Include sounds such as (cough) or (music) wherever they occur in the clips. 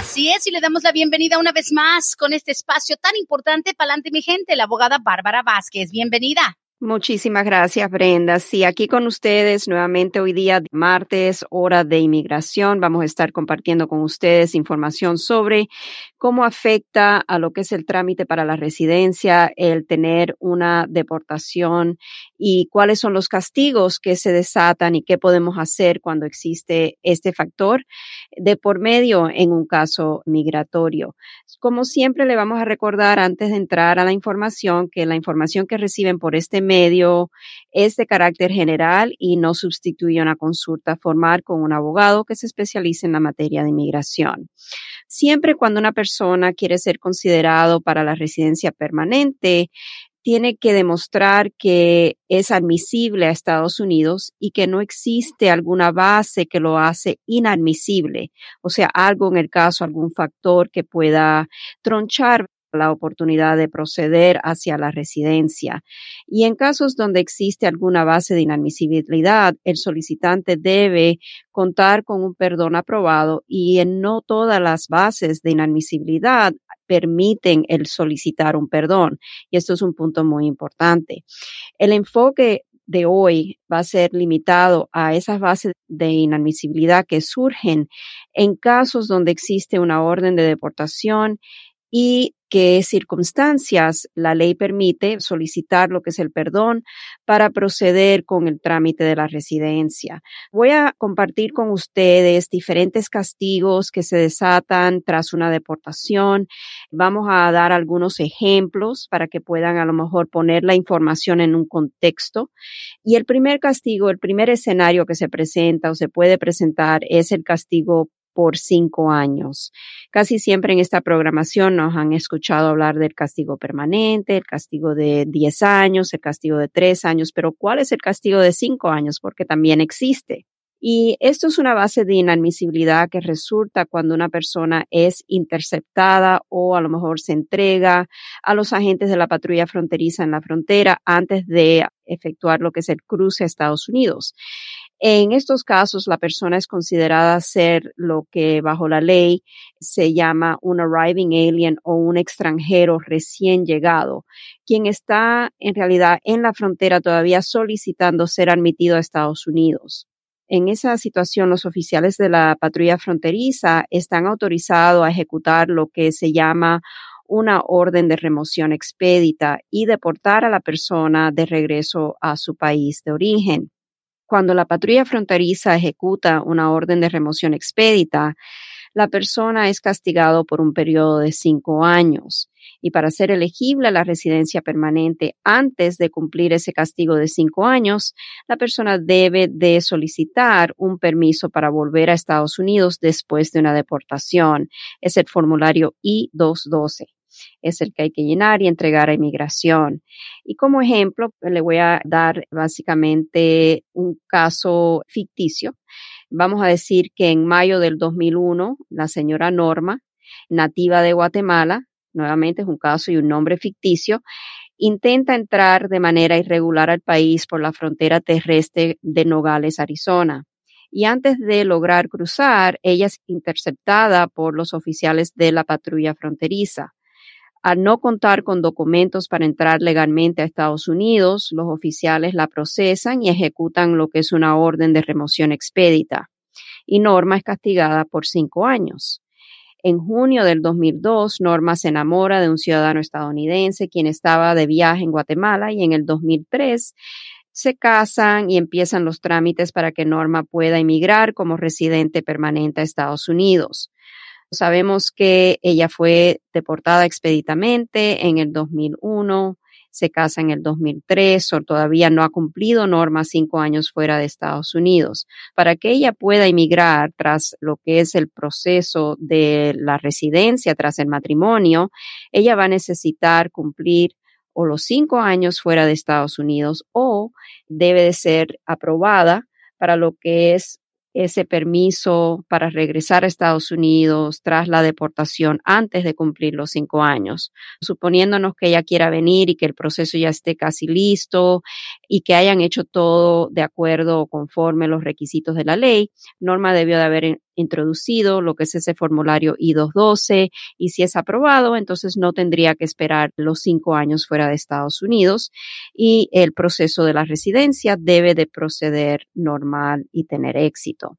Así es, y le damos la bienvenida una vez más con este espacio tan importante, Pa'lante mi gente, la abogada Bárbara Vázquez. Bienvenida. Muchísimas gracias, Brenda. Sí, aquí con ustedes nuevamente hoy día, martes, hora de inmigración. Vamos a estar compartiendo con ustedes información sobre cómo afecta a lo que es el trámite para la residencia, el tener una deportación y cuáles son los castigos que se desatan y qué podemos hacer cuando existe este factor de por medio en un caso migratorio. Como siempre, le vamos a recordar antes de entrar a la información que la información que reciben por este medio es de carácter general y no sustituye una consulta formal con un abogado que se especialice en la materia de inmigración. Siempre cuando una persona quiere ser considerado para la residencia permanente, tiene que demostrar que es admisible a Estados Unidos y que no existe alguna base que lo hace inadmisible, o sea, algo en el caso, algún factor que pueda tronchar la oportunidad de proceder hacia la residencia. Y en casos donde existe alguna base de inadmisibilidad, el solicitante debe contar con un perdón aprobado y en no todas las bases de inadmisibilidad permiten el solicitar un perdón. Y esto es un punto muy importante. El enfoque de hoy va a ser limitado a esas bases de inadmisibilidad que surgen en casos donde existe una orden de deportación y qué circunstancias la ley permite solicitar lo que es el perdón para proceder con el trámite de la residencia. Voy a compartir con ustedes diferentes castigos que se desatan tras una deportación. Vamos a dar algunos ejemplos para que puedan a lo mejor poner la información en un contexto. Y el primer castigo, el primer escenario que se presenta o se puede presentar es el castigo por cinco años. Casi siempre en esta programación nos han escuchado hablar del castigo permanente, el castigo de diez años, el castigo de tres años, pero ¿cuál es el castigo de cinco años? Porque también existe. Y esto es una base de inadmisibilidad que resulta cuando una persona es interceptada o a lo mejor se entrega a los agentes de la patrulla fronteriza en la frontera antes de efectuar lo que es el cruce a Estados Unidos. En estos casos, la persona es considerada ser lo que bajo la ley se llama un arriving alien o un extranjero recién llegado, quien está en realidad en la frontera todavía solicitando ser admitido a Estados Unidos. En esa situación, los oficiales de la patrulla fronteriza están autorizados a ejecutar lo que se llama una orden de remoción expedita y deportar a la persona de regreso a su país de origen cuando la patrulla fronteriza ejecuta una orden de remoción expedita, la persona es castigado por un periodo de cinco años. Y para ser elegible a la residencia permanente antes de cumplir ese castigo de cinco años, la persona debe de solicitar un permiso para volver a Estados Unidos después de una deportación. Es el formulario I-212 es el que hay que llenar y entregar a inmigración. Y como ejemplo, pues, le voy a dar básicamente un caso ficticio. Vamos a decir que en mayo del 2001, la señora Norma, nativa de Guatemala, nuevamente es un caso y un nombre ficticio, intenta entrar de manera irregular al país por la frontera terrestre de Nogales, Arizona. Y antes de lograr cruzar, ella es interceptada por los oficiales de la patrulla fronteriza. Al no contar con documentos para entrar legalmente a Estados Unidos, los oficiales la procesan y ejecutan lo que es una orden de remoción expedita. Y Norma es castigada por cinco años. En junio del 2002, Norma se enamora de un ciudadano estadounidense quien estaba de viaje en Guatemala y en el 2003 se casan y empiezan los trámites para que Norma pueda emigrar como residente permanente a Estados Unidos. Sabemos que ella fue deportada expeditamente en el 2001, se casa en el 2003 o todavía no ha cumplido norma cinco años fuera de Estados Unidos. Para que ella pueda emigrar tras lo que es el proceso de la residencia, tras el matrimonio, ella va a necesitar cumplir o los cinco años fuera de Estados Unidos o debe de ser aprobada para lo que es ese permiso para regresar a Estados Unidos tras la deportación antes de cumplir los cinco años. Suponiéndonos que ella quiera venir y que el proceso ya esté casi listo y que hayan hecho todo de acuerdo o conforme los requisitos de la ley, Norma debió de haber introducido lo que es ese formulario I-212 y si es aprobado, entonces no tendría que esperar los cinco años fuera de Estados Unidos y el proceso de la residencia debe de proceder normal y tener éxito.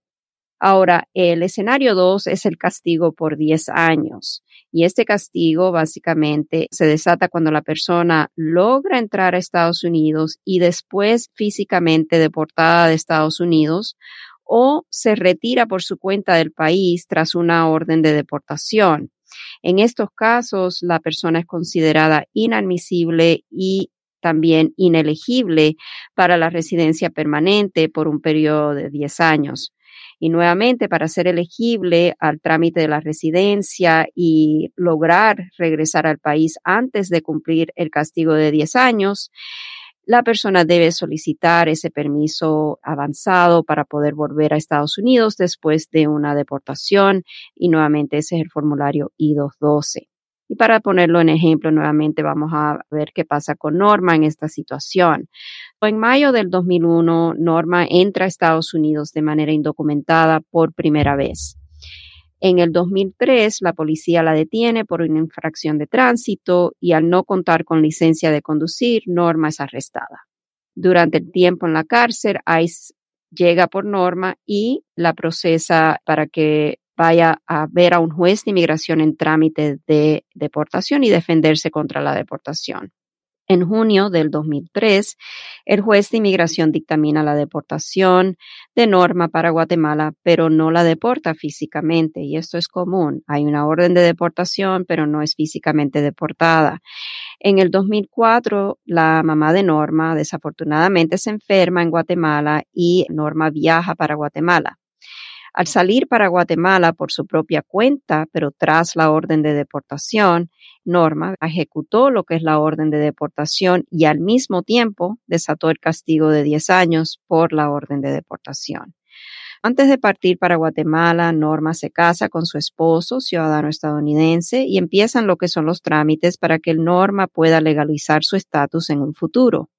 Ahora, el escenario 2 es el castigo por 10 años. Y este castigo básicamente se desata cuando la persona logra entrar a Estados Unidos y después físicamente deportada de Estados Unidos o se retira por su cuenta del país tras una orden de deportación. En estos casos, la persona es considerada inadmisible y también inelegible para la residencia permanente por un periodo de 10 años. Y nuevamente, para ser elegible al trámite de la residencia y lograr regresar al país antes de cumplir el castigo de 10 años, la persona debe solicitar ese permiso avanzado para poder volver a Estados Unidos después de una deportación y nuevamente ese es el formulario I-212. Y para ponerlo en ejemplo, nuevamente vamos a ver qué pasa con Norma en esta situación. En mayo del 2001, Norma entra a Estados Unidos de manera indocumentada por primera vez. En el 2003, la policía la detiene por una infracción de tránsito y al no contar con licencia de conducir, Norma es arrestada. Durante el tiempo en la cárcel, ICE llega por Norma y la procesa para que vaya a ver a un juez de inmigración en trámite de deportación y defenderse contra la deportación. En junio del 2003, el juez de inmigración dictamina la deportación de Norma para Guatemala, pero no la deporta físicamente, y esto es común. Hay una orden de deportación, pero no es físicamente deportada. En el 2004, la mamá de Norma desafortunadamente se enferma en Guatemala y Norma viaja para Guatemala. Al salir para Guatemala por su propia cuenta, pero tras la orden de deportación, Norma ejecutó lo que es la orden de deportación y al mismo tiempo desató el castigo de 10 años por la orden de deportación. Antes de partir para Guatemala, Norma se casa con su esposo, ciudadano estadounidense, y empiezan lo que son los trámites para que Norma pueda legalizar su estatus en un futuro.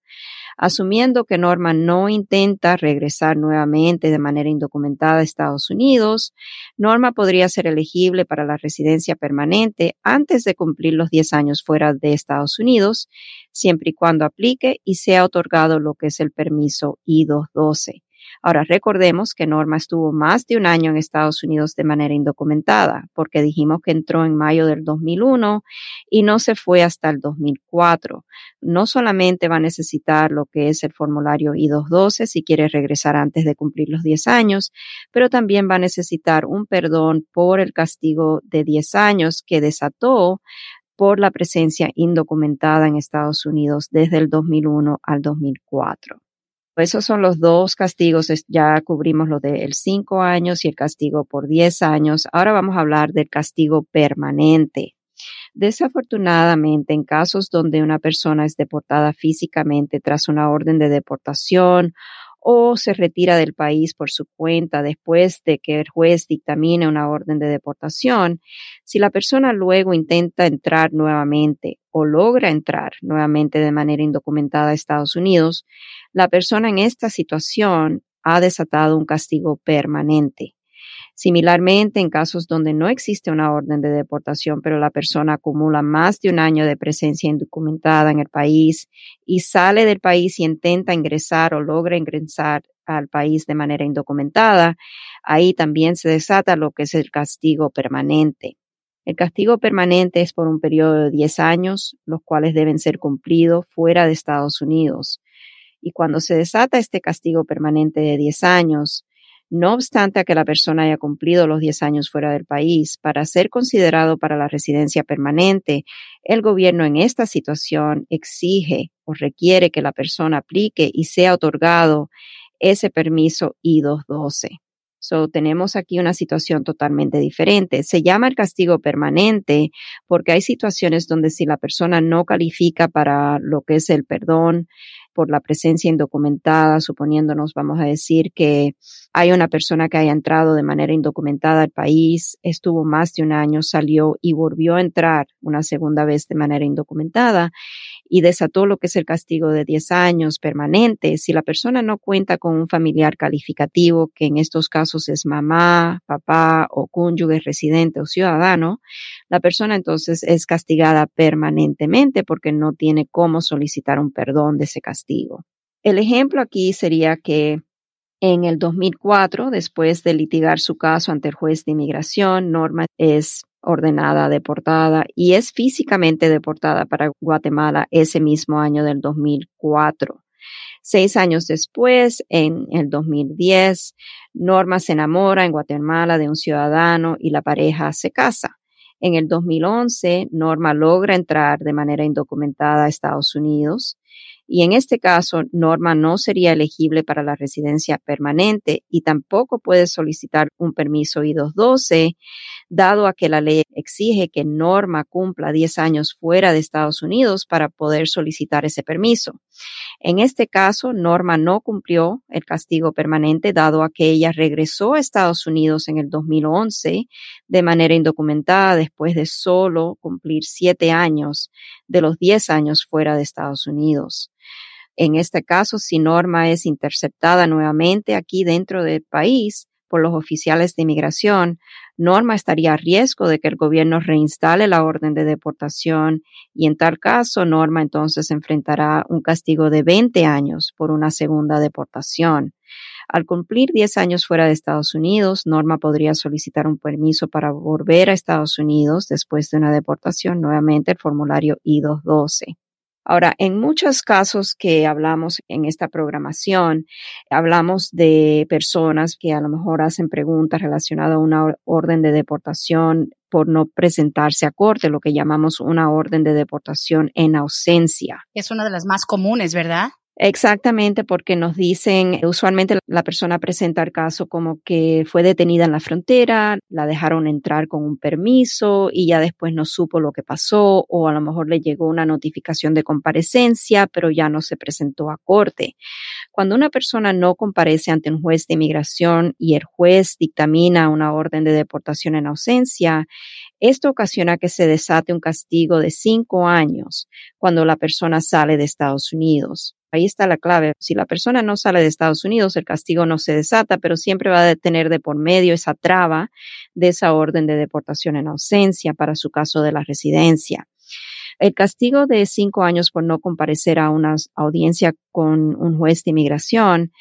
Asumiendo que Norma no intenta regresar nuevamente de manera indocumentada a Estados Unidos, Norma podría ser elegible para la residencia permanente antes de cumplir los 10 años fuera de Estados Unidos, siempre y cuando aplique y sea otorgado lo que es el permiso I-212. Ahora, recordemos que Norma estuvo más de un año en Estados Unidos de manera indocumentada, porque dijimos que entró en mayo del 2001 y no se fue hasta el 2004. No solamente va a necesitar lo que es el formulario I-212 si quiere regresar antes de cumplir los 10 años, pero también va a necesitar un perdón por el castigo de 10 años que desató por la presencia indocumentada en Estados Unidos desde el 2001 al 2004. Esos son los dos castigos. Ya cubrimos lo del cinco años y el castigo por diez años. Ahora vamos a hablar del castigo permanente. Desafortunadamente, en casos donde una persona es deportada físicamente tras una orden de deportación o se retira del país por su cuenta después de que el juez dictamine una orden de deportación, si la persona luego intenta entrar nuevamente o logra entrar nuevamente de manera indocumentada a Estados Unidos, la persona en esta situación ha desatado un castigo permanente. Similarmente, en casos donde no existe una orden de deportación, pero la persona acumula más de un año de presencia indocumentada en el país y sale del país y intenta ingresar o logra ingresar al país de manera indocumentada, ahí también se desata lo que es el castigo permanente. El castigo permanente es por un periodo de 10 años, los cuales deben ser cumplidos fuera de Estados Unidos. Y cuando se desata este castigo permanente de 10 años, No obstante que la persona haya cumplido los 10 años fuera del país, para ser considerado para la residencia permanente, el gobierno en esta situación exige o requiere que la persona aplique y sea otorgado ese permiso I-212. So, tenemos aquí una situación totalmente diferente. Se llama el castigo permanente porque hay situaciones donde si la persona no califica para lo que es el perdón, por la presencia indocumentada, suponiéndonos, vamos a decir, que hay una persona que haya entrado de manera indocumentada al país, estuvo más de un año, salió y volvió a entrar una segunda vez de manera indocumentada y desató lo que es el castigo de 10 años permanente. Si la persona no cuenta con un familiar calificativo, que en estos casos es mamá, papá o cónyuge residente o ciudadano, la persona entonces es castigada permanentemente porque no tiene cómo solicitar un perdón de ese castigo. El ejemplo aquí sería que en el 2004, después de litigar su caso ante el juez de inmigración, Norma es ordenada deportada y es físicamente deportada para Guatemala ese mismo año del 2004. Seis años después, en el 2010, Norma se enamora en Guatemala de un ciudadano y la pareja se casa. En el 2011, Norma logra entrar de manera indocumentada a Estados Unidos y en este caso Norma no sería elegible para la residencia permanente y tampoco puede solicitar un permiso I-212, dado a que la ley exige que Norma cumpla 10 años fuera de Estados Unidos para poder solicitar ese permiso. En este caso, Norma no cumplió el castigo permanente, dado a que ella regresó a Estados Unidos en el 2011 de manera indocumentada después de solo cumplir siete años de los 10 años fuera de Estados Unidos. En este caso, si Norma es interceptada nuevamente aquí dentro del país por los oficiales de inmigración, Norma estaría a riesgo de que el gobierno reinstale la orden de deportación y en tal caso Norma entonces enfrentará un castigo de 20 años por una segunda deportación. Al cumplir 10 años fuera de Estados Unidos, Norma podría solicitar un permiso para volver a Estados Unidos después de una deportación, nuevamente el formulario I-212. Ahora, en muchos casos que hablamos en esta programación, hablamos de personas que a lo mejor hacen preguntas relacionadas a una orden de deportación por no presentarse a corte, lo que llamamos una orden de deportación en ausencia. Es una de las más comunes, ¿verdad? Exactamente, porque nos dicen, usualmente la persona presenta el caso como que fue detenida en la frontera, la dejaron entrar con un permiso y ya después no supo lo que pasó o a lo mejor le llegó una notificación de comparecencia, pero ya no se presentó a corte. Cuando una persona no comparece ante un juez de inmigración y el juez dictamina una orden de deportación en ausencia, esto ocasiona que se desate un castigo de cinco años cuando la persona sale de Estados Unidos. Ahí está la clave. Si la persona no sale de Estados Unidos, el castigo no se desata, pero siempre va a tener de por medio esa traba de esa orden de deportación en ausencia para su caso de la residencia. El castigo de cinco años por no comparecer a una audiencia con un juez de inmigración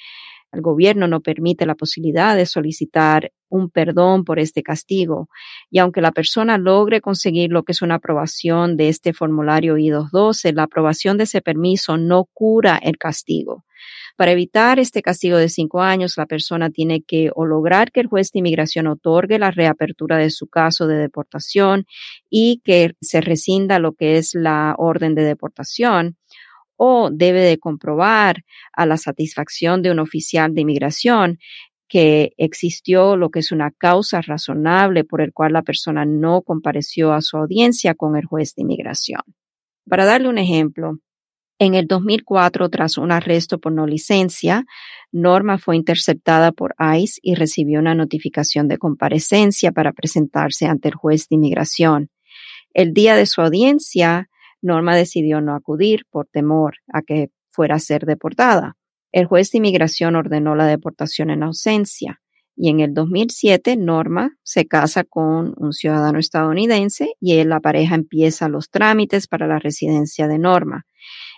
el gobierno no permite la posibilidad de solicitar un perdón por este castigo. Y aunque la persona logre conseguir lo que es una aprobación de este formulario I-212, la aprobación de ese permiso no cura el castigo. Para evitar este castigo de cinco años, la persona tiene que o lograr que el juez de inmigración otorgue la reapertura de su caso de deportación y que se rescinda lo que es la orden de deportación o debe de comprobar a la satisfacción de un oficial de inmigración que existió lo que es una causa razonable por el cual la persona no compareció a su audiencia con el juez de inmigración. Para darle un ejemplo, en el 2004, tras un arresto por no licencia, Norma fue interceptada por ICE y recibió una notificación de comparecencia para presentarse ante el juez de inmigración. El día de su audiencia, Norma decidió no acudir por temor a que fuera a ser deportada. El juez de inmigración ordenó la deportación en ausencia y en el 2007 Norma se casa con un ciudadano estadounidense y la pareja empieza los trámites para la residencia de Norma.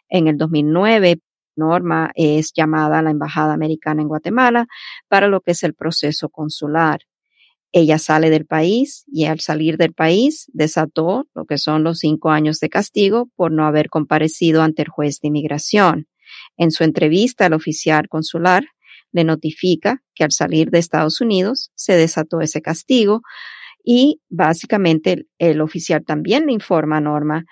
En el 2009 Norma es llamada a la Embajada Americana en Guatemala para lo que es el proceso consular. Ella sale del país y al salir del país desató lo que son los cinco años de castigo por no haber comparecido ante el juez de inmigración. En su entrevista, el oficial consular le notifica que al salir de Estados Unidos se desató ese castigo y básicamente el, oficial también le informa a Norma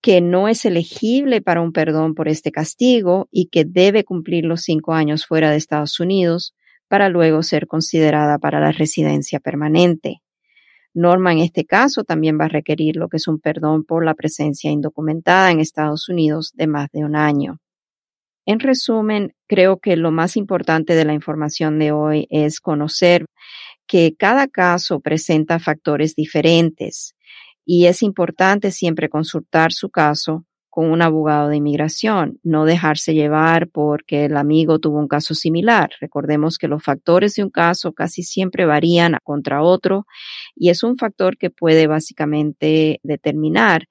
que no es elegible para un perdón por este castigo y que debe cumplir los cinco años fuera de Estados Unidos para luego ser considerada para la residencia permanente. Norma en este caso también va a requerir lo que es un perdón por la presencia indocumentada en Estados Unidos de más de un año. En resumen, creo que lo más importante de la información de hoy es conocer que cada caso presenta factores diferentes y es importante siempre consultar su caso con un abogado de inmigración, no dejarse llevar porque el amigo tuvo un caso similar. Recordemos que los factores de un caso casi siempre varían contra otro y es un factor que puede básicamente determinar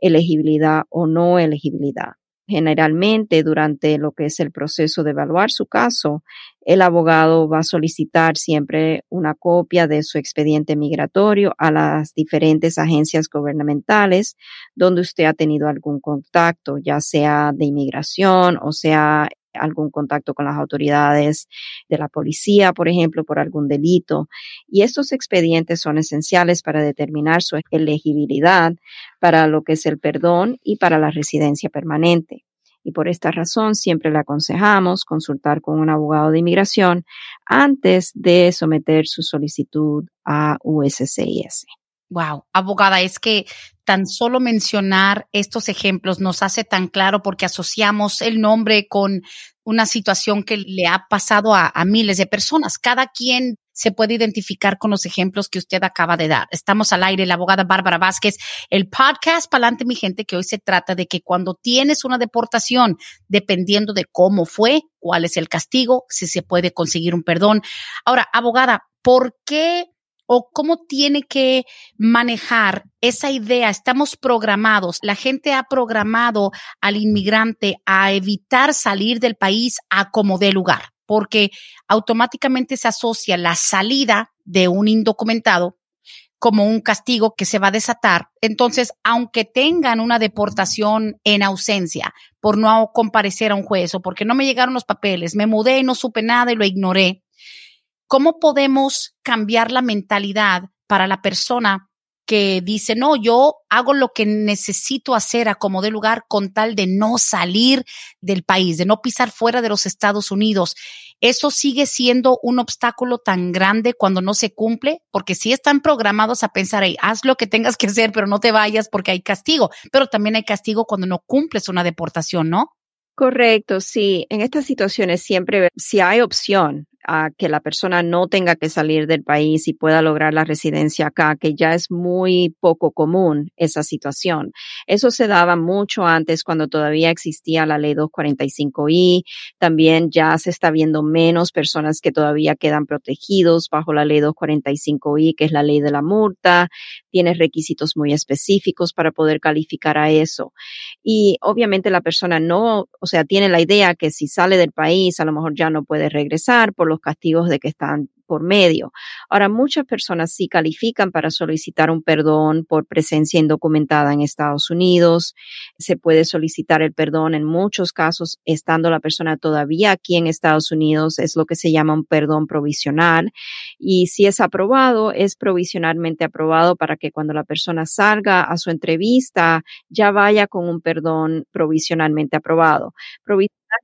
elegibilidad o no elegibilidad. Generalmente, durante lo que es el proceso de evaluar su caso, el abogado va a solicitar siempre una copia de su expediente migratorio a las diferentes agencias gubernamentales donde usted ha tenido algún contacto, ya sea de inmigración o sea algún contacto con las autoridades de la policía, por ejemplo, por algún delito. Y estos expedientes son esenciales para determinar su elegibilidad para lo que es el perdón y para la residencia permanente. Y por esta razón siempre le aconsejamos consultar con un abogado de inmigración antes de someter su solicitud a USCIS. Wow, abogada, es que tan solo mencionar estos ejemplos nos hace tan claro porque asociamos el nombre con una situación que le ha pasado a, miles de personas. Cada quien se puede identificar con los ejemplos que usted acaba de dar. Estamos al aire, la abogada Bárbara Vázquez, el podcast Palante, mi gente, que hoy se trata de que cuando tienes una deportación, dependiendo de cómo fue, cuál es el castigo, si se puede conseguir un perdón. Ahora, abogada, ¿por qué o cómo tiene que manejar esa idea. Estamos programados, la gente ha programado al inmigrante a evitar salir del país a como de lugar, porque automáticamente se asocia la salida de un indocumentado como un castigo que se va a desatar. Entonces, aunque tengan una deportación en ausencia por no comparecer a un juez o porque no me llegaron los papeles, me mudé y no supe nada y lo ignoré, ¿Cómo podemos cambiar la mentalidad para la persona que dice, no, yo hago lo que necesito hacer a como de lugar con tal de no salir del país, de no pisar fuera de los Estados Unidos. Eso sigue siendo un obstáculo tan grande cuando no se cumple, porque si están programados a pensar, hey, haz lo que tengas que hacer, pero no te vayas porque hay castigo, pero también hay castigo cuando no cumples una deportación, ¿no? Correcto, sí. En estas situaciones siempre, si hay opción, a que la persona no tenga que salir del país y pueda lograr la residencia acá, que ya es muy poco común esa situación. Eso se daba mucho antes cuando todavía existía la ley 245i. También ya se está viendo menos personas que todavía quedan protegidos bajo la ley 245i, que es la ley de la multa. Tiene requisitos muy específicos para poder calificar a eso. Y obviamente la persona no, o sea, tiene la idea que si sale del país, a lo mejor ya no puede regresar por lo castigos de que están por medio. Ahora, muchas personas sí califican para solicitar un perdón por presencia indocumentada en Estados Unidos. Se puede solicitar el perdón en muchos casos estando la persona todavía aquí en Estados Unidos. Es lo que se llama un perdón provisional. Y si es aprobado, es provisionalmente aprobado para que cuando la persona salga a su entrevista ya vaya con un perdón provisionalmente aprobado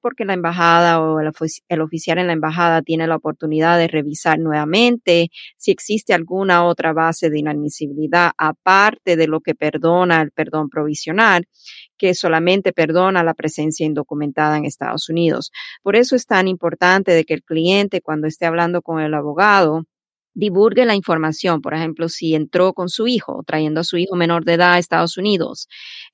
porque la embajada o el, oficial en la embajada tiene la oportunidad de revisar nuevamente si existe alguna otra base de inadmisibilidad aparte de lo que perdona el perdón provisional, que solamente perdona la presencia indocumentada en Estados Unidos. Por eso es tan importante de que el cliente cuando esté hablando con el abogado divulgue la información. Por ejemplo, si entró con su hijo, trayendo a su hijo menor de edad a Estados Unidos,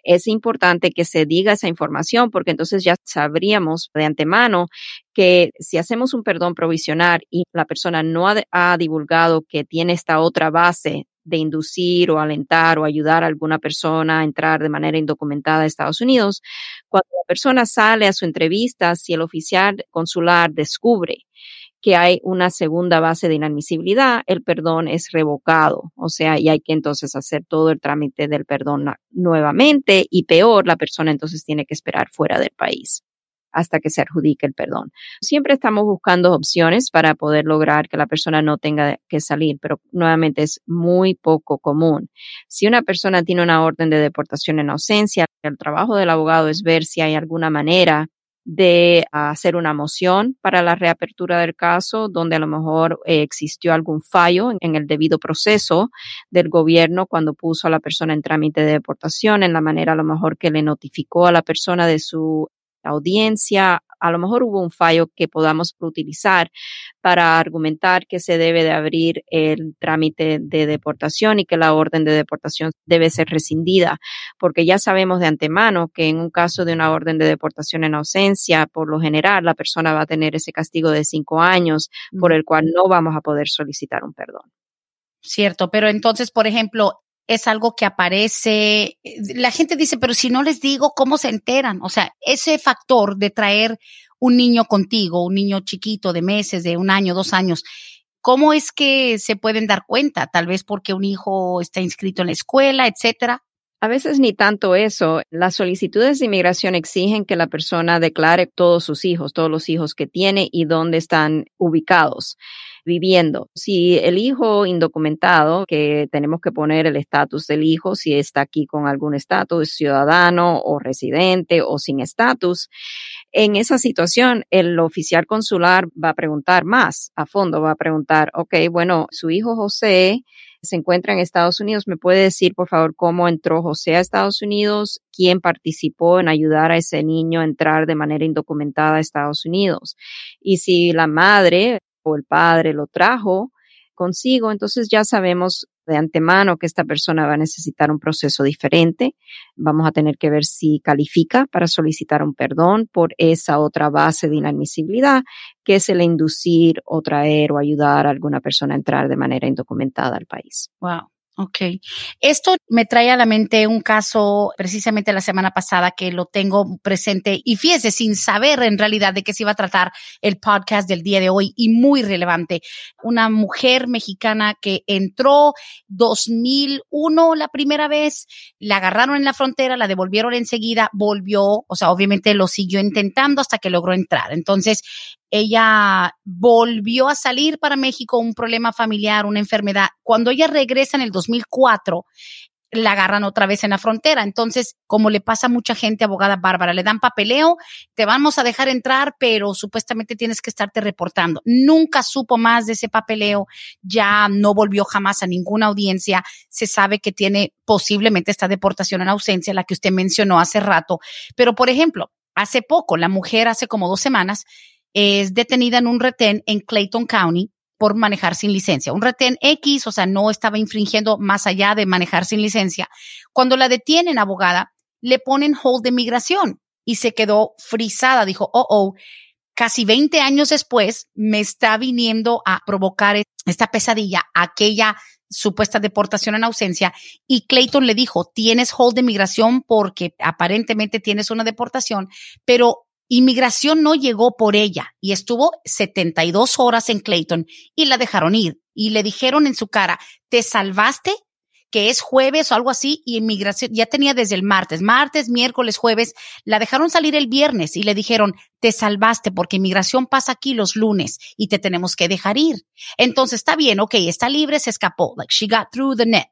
es importante que se diga esa información porque entonces ya sabríamos de antemano que si hacemos un perdón provisional y la persona no ha, divulgado que tiene esta otra base de inducir o alentar o ayudar a alguna persona a entrar de manera indocumentada a Estados Unidos, cuando la persona sale a su entrevista, si el oficial consular descubre hay una segunda base de inadmisibilidad, el perdón es revocado. O sea, y hay que entonces hacer todo el trámite del perdón nuevamente y peor, la persona entonces tiene que esperar fuera del país. hasta que se adjudique el perdón. Siempre estamos buscando opciones para poder lograr que la persona no tenga que salir, pero nuevamente es muy poco común. Si una persona tiene una orden de deportación en ausencia, el trabajo del abogado es ver si hay alguna manera de hacer una moción para la reapertura del caso, donde a lo mejor eh, existió algún fallo en, el debido proceso del gobierno cuando puso a la persona en trámite de deportación, en la manera a lo mejor que le notificó a la persona de su audiencia, a lo mejor hubo un fallo que podamos utilizar para argumentar que se debe de abrir el trámite de deportación y que la orden de deportación debe ser rescindida, porque ya sabemos de antemano que en un caso de una orden de deportación en ausencia, por lo general, la persona va a tener ese castigo de cinco años por el cual no vamos a poder solicitar un perdón. Cierto, pero entonces, por ejemplo, es algo que aparece. La gente dice, pero si no les digo, ¿cómo se enteran? O sea, ese factor de traer un niño contigo, un niño chiquito de meses, de un año, dos años, ¿cómo es que se pueden dar cuenta? Tal vez porque un hijo está inscrito en la escuela, etcétera. A veces ni tanto eso. Las solicitudes de inmigración exigen que la persona declare todos sus hijos, todos los hijos que tiene y dónde están ubicados viviendo. Si el hijo indocumentado, que tenemos que poner el estatus del hijo, si está aquí con algún estatus, ciudadano o residente o sin estatus, en esa situación el oficial consular va a preguntar más a fondo, va a preguntar, ok, bueno, su hijo José se encuentra en Estados Unidos. ¿Me puede decir, por favor, cómo entró José a Estados Unidos? ¿Quién participó en ayudar a ese niño a entrar de manera indocumentada a Estados Unidos? Y si la madre o el padre lo trajo consigo, entonces ya sabemos de antemano que esta persona va a necesitar un proceso diferente. Vamos a tener que ver si califica para solicitar un perdón por esa otra base de inadmisibilidad, que es el inducir o traer o ayudar a alguna persona a entrar de manera indocumentada al país. Wow. Ok. Esto me trae a la mente un caso precisamente la semana pasada que lo tengo presente y fíjese, sin saber en realidad de qué se iba a tratar el podcast del día de hoy y muy relevante. Una mujer mexicana que entró 2001 la primera vez, la agarraron en la frontera, la devolvieron enseguida, volvió, o sea, obviamente lo siguió intentando hasta que logró entrar. Entonces, ella volvió a salir para México, un problema familiar, una enfermedad. Cuando ella regresa en el 2004, la agarran otra vez en la frontera. Entonces, como le pasa a mucha gente, abogada Bárbara, le dan papeleo, te vamos a dejar entrar, pero supuestamente tienes que estarte reportando. Nunca supo más de ese papeleo, ya no volvió jamás a ninguna audiencia. Se sabe que tiene posiblemente esta deportación en ausencia, la que usted mencionó hace rato. Pero, por ejemplo, hace poco, la mujer hace como dos semanas, es detenida en un retén en Clayton County por manejar sin licencia. Un retén X, o sea, no estaba infringiendo más allá de manejar sin licencia. Cuando la detienen, abogada, le ponen hold de migración y se quedó frisada. Dijo, oh, oh, casi 20 años después me está viniendo a provocar esta pesadilla, aquella supuesta deportación en ausencia y Clayton le dijo, tienes hold de migración porque aparentemente tienes una deportación, pero Inmigración no llegó por ella y estuvo 72 horas en Clayton y la dejaron ir y le dijeron en su cara, te salvaste, que es jueves o algo así, y inmigración ya tenía desde el martes, martes, miércoles, jueves, la dejaron salir el viernes y le dijeron, te salvaste porque inmigración pasa aquí los lunes y te tenemos que dejar ir. Entonces está bien, ok, está libre, se escapó, like she got through the net.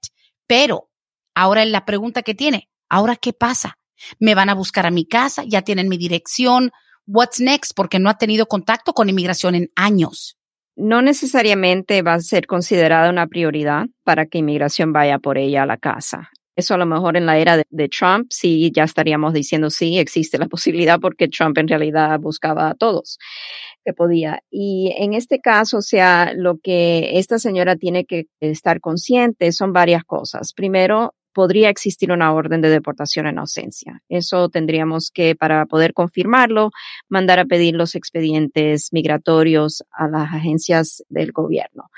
Pero ahora la pregunta que tiene, ¿ahora qué pasa? Me van a buscar a mi casa, ya tienen mi dirección. What's next? Porque no ha tenido contacto con inmigración en años. No necesariamente va a ser considerada una prioridad para que inmigración vaya por ella a la casa. Eso a lo mejor en la era de, Trump sí ya estaríamos diciendo sí, existe la (laughs) posibilidad porque Trump en realidad buscaba a todos que podía. Y en este caso, o sea, lo que esta señora tiene que estar consciente son varias cosas. Primero, podría existir una orden de deportación en ausencia. Eso tendríamos que, para poder confirmarlo, mandar a pedir los expedientes migratorios a las agencias del gobierno.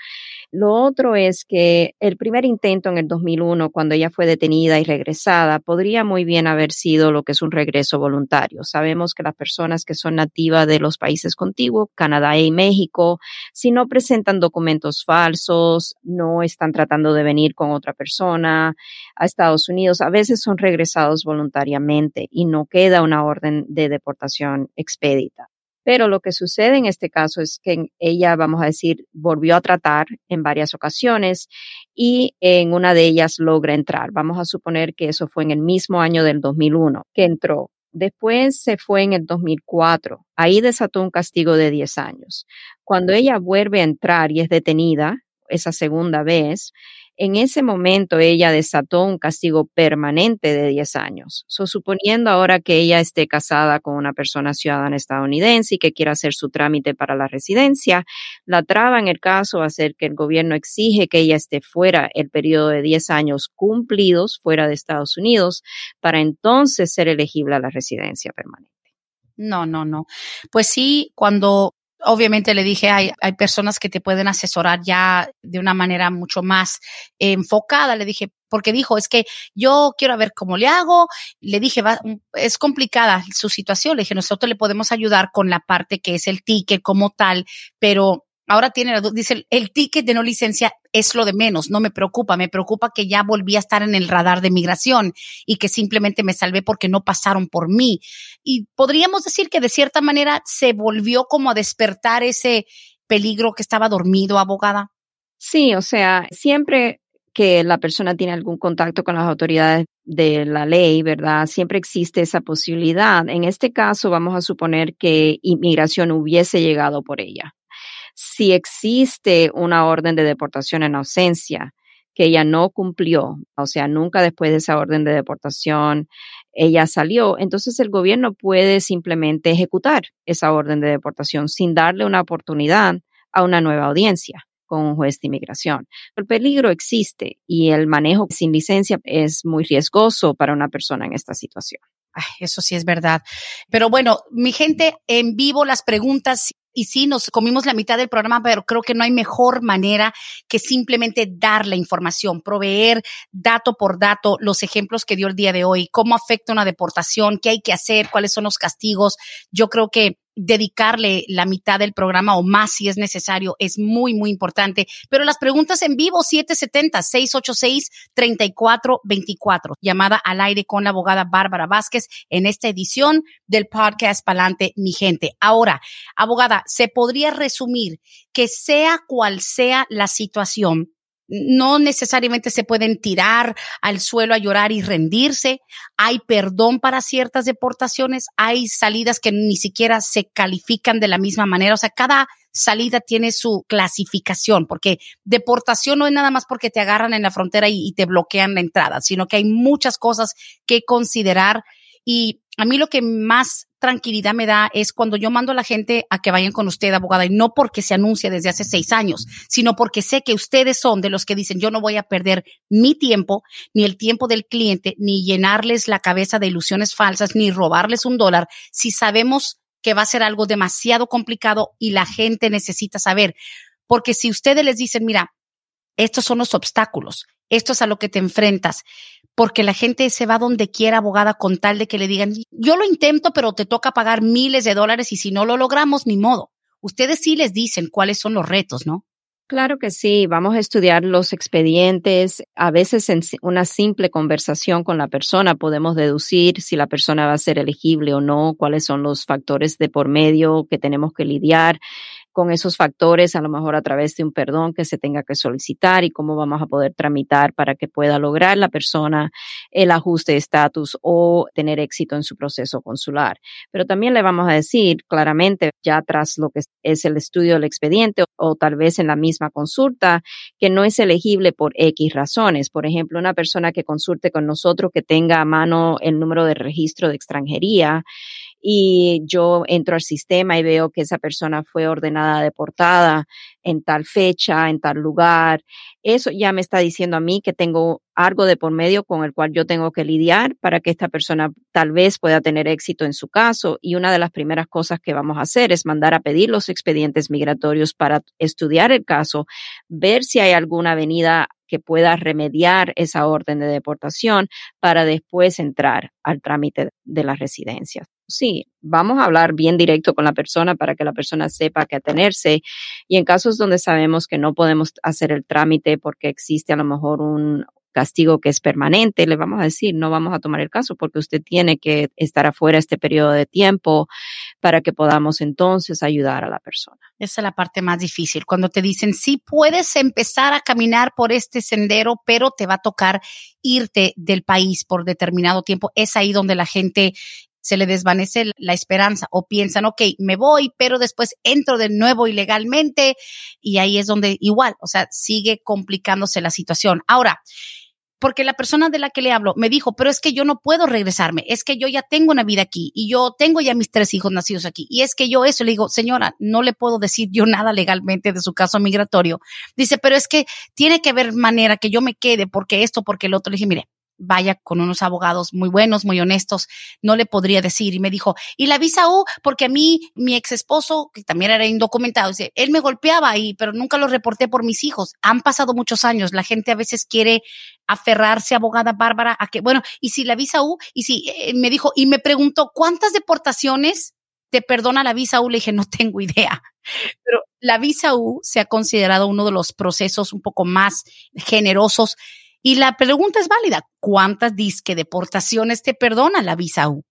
Lo otro es que el primer intento en el 2001, cuando ella fue detenida y regresada, podría muy bien haber sido lo que es un regreso voluntario. Sabemos que las personas que son nativas de los países contiguos, Canadá y México, si no presentan documentos falsos, no están tratando de venir con otra persona a Estados Unidos, a veces son regresados voluntariamente y no queda una orden de deportación expedita. Pero lo que sucede en este caso es que ella, vamos a decir, volvió a tratar en varias ocasiones y en una de ellas logra entrar. Vamos a suponer que eso fue en el mismo año del 2001 que entró. Después se fue en el 2004. Ahí desató un castigo de 10 años. Cuando ella vuelve a entrar y es detenida, esa segunda vez, en ese momento ella desató un castigo permanente de 10 años. suponiendo ahora que ella esté casada con una persona ciudadana estadounidense y que quiera hacer su trámite para la residencia, la traba en el caso va a ser que el gobierno exige que ella esté fuera el periodo de 10 años cumplidos fuera de Estados Unidos para entonces ser elegible a la residencia permanente. No, no, no. Pues sí, cuando Obviamente le dije, hay, hay personas que te pueden asesorar ya de una manera mucho más enfocada. Le dije, porque dijo, es que yo quiero ver cómo le hago. Le dije, va, es complicada su situación. Le dije, nosotros le podemos ayudar con la parte que es el ticket como tal, pero ahora tiene, dice, el ticket de no licencia es lo de menos, no me preocupa, me preocupa que ya volví a estar en el radar de migración y que simplemente me salvé porque no pasaron por mí. Y podríamos decir que de cierta manera se volvió como a despertar ese peligro que estaba dormido, abogada. Sí, o sea, siempre que la persona tiene algún contacto con las autoridades de la ley, ¿verdad? Siempre existe esa posibilidad. En este caso, vamos a suponer que inmigración hubiese llegado por ella si existe una orden de deportación en ausencia que ella no cumplió, o sea, nunca después de esa orden de deportación ella salió, entonces el gobierno puede simplemente ejecutar esa orden de deportación sin darle una oportunidad a una nueva audiencia con un juez de inmigración. El peligro existe y el manejo sin licencia es muy riesgoso para una persona en esta situación. eso sí es verdad. Pero bueno, mi gente, en vivo las preguntas y sí, nos comimos la mitad del programa, pero creo que no hay mejor manera que simplemente dar la información, proveer dato por dato los ejemplos que dio el día de hoy, cómo afecta una deportación, qué hay que hacer, cuáles son los castigos. Yo creo que dedicarle la mitad del programa o más si es necesario es muy, muy importante. Pero las preguntas en vivo, 770-686-3424. Llamada al aire con la abogada Bárbara Vázquez en esta edición del podcast Palante, mi gente. Ahora, abogada, ¿se podría resumir que sea cual sea la situación, no necesariamente se pueden tirar al suelo a llorar y rendirse. Hay perdón para ciertas deportaciones, hay salidas que ni siquiera se califican de la misma manera. O sea, cada salida tiene su clasificación, porque deportación no es nada más porque te agarran en la frontera y, y te bloquean la entrada, sino que hay muchas cosas que considerar y a mí lo que más tranquilidad me da es cuando yo mando a la gente a que vayan con usted, abogada, y no porque se anuncia desde hace seis años, sino porque sé que ustedes son de los que dicen, yo no voy a perder mi tiempo, ni el tiempo del cliente, ni llenarles la cabeza de ilusiones falsas, ni robarles un dólar, si sabemos que va a ser algo demasiado complicado y la gente necesita saber. Porque si ustedes les dicen, mira, estos son los obstáculos, esto es a lo que te enfrentas, porque la gente se va donde quiera abogada con tal de que le digan, yo lo intento, pero te toca pagar miles de dólares y si no lo logramos, ni modo. Ustedes sí les dicen cuáles son los retos, ¿no? Claro que sí, vamos a estudiar los expedientes. A veces en una simple conversación con la persona podemos deducir si la persona va a ser elegible o no, cuáles son los factores de por medio que tenemos que lidiar con esos factores, a lo mejor a través de un perdón que se tenga que solicitar y cómo vamos a poder tramitar para que pueda lograr la persona el ajuste de estatus o tener éxito en su proceso consular. Pero también le vamos a decir claramente, ya tras lo que es el estudio del expediente o, tal vez en la misma consulta, que no es elegible por X razones. Por ejemplo, una persona que consulte con nosotros que tenga a mano el número de registro de extranjería, y yo entro al sistema y veo que esa persona fue ordenada deportada en tal fecha, en tal lugar, eso ya me está diciendo a mí que tengo algo de por medio con el cual yo tengo que lidiar para que esta persona tal vez pueda tener éxito en su caso. Y una de las primeras cosas que vamos a hacer es mandar a pedir los expedientes migratorios para estudiar el caso, ver si hay alguna avenida que pueda remediar esa orden de deportación para después entrar al trámite de las residencias. Sí, vamos a hablar bien directo con la persona para que la persona sepa qué atenerse. Y en casos donde sabemos que no podemos hacer el trámite porque existe a lo mejor un, castigo que es permanente, le vamos a decir, no vamos a tomar el caso porque usted tiene que estar afuera este periodo de tiempo para que podamos entonces ayudar a la persona. Esa es la parte más difícil, cuando te dicen, sí puedes empezar a caminar por este sendero, pero te va a tocar irte del país por determinado tiempo. Es ahí donde la gente se le desvanece la esperanza o piensan, ok, me voy, pero después entro de nuevo ilegalmente y ahí es donde igual, o sea, sigue complicándose la situación. Ahora, porque la persona de la que le hablo me dijo, pero es que yo no puedo regresarme, es que yo ya tengo una vida aquí y yo tengo ya mis tres hijos nacidos aquí. Y es que yo eso le digo, señora, no le puedo decir yo nada legalmente de su caso migratorio. Dice, pero es que tiene que haber manera que yo me quede porque esto, porque el otro. Le dije, mire, vaya con unos abogados muy buenos, muy honestos, no le podría decir. Y me dijo, y la visa U, porque a mí, mi ex esposo, que también era indocumentado, dice, él me golpeaba ahí, pero nunca lo reporté por mis hijos. Han pasado muchos años. La gente a veces quiere aferrarse, abogada Bárbara, a que, bueno, y si la visa U, y si eh, me dijo, y me preguntó, ¿cuántas deportaciones te perdona la visa U? Le dije, no tengo idea. (laughs) Pero la visa U se ha considerado uno de los procesos un poco más generosos y la pregunta es válida. ¿Cuántas disque deportaciones te perdona la visa U?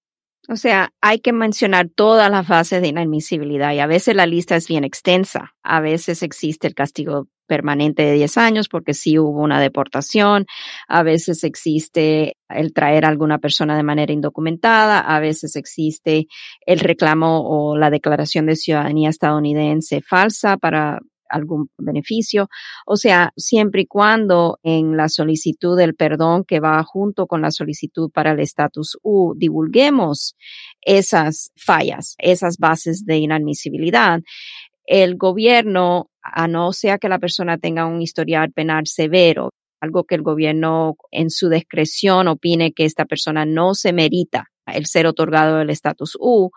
O sea, hay que mencionar todas las fases de inadmisibilidad y a veces la lista es bien extensa. A veces existe el castigo permanente de 10 años porque sí hubo una deportación. A veces existe el traer a alguna persona de manera indocumentada. A veces existe el reclamo o la declaración de ciudadanía estadounidense falsa para algún beneficio. O sea, siempre y cuando en la solicitud del perdón que va junto con la solicitud para el estatus U divulguemos esas fallas, esas bases de inadmisibilidad, el gobierno, a no sea que la persona tenga un historial penal severo, algo que el gobierno en su discreción opine que esta persona no se merita el ser otorgado el estatus U,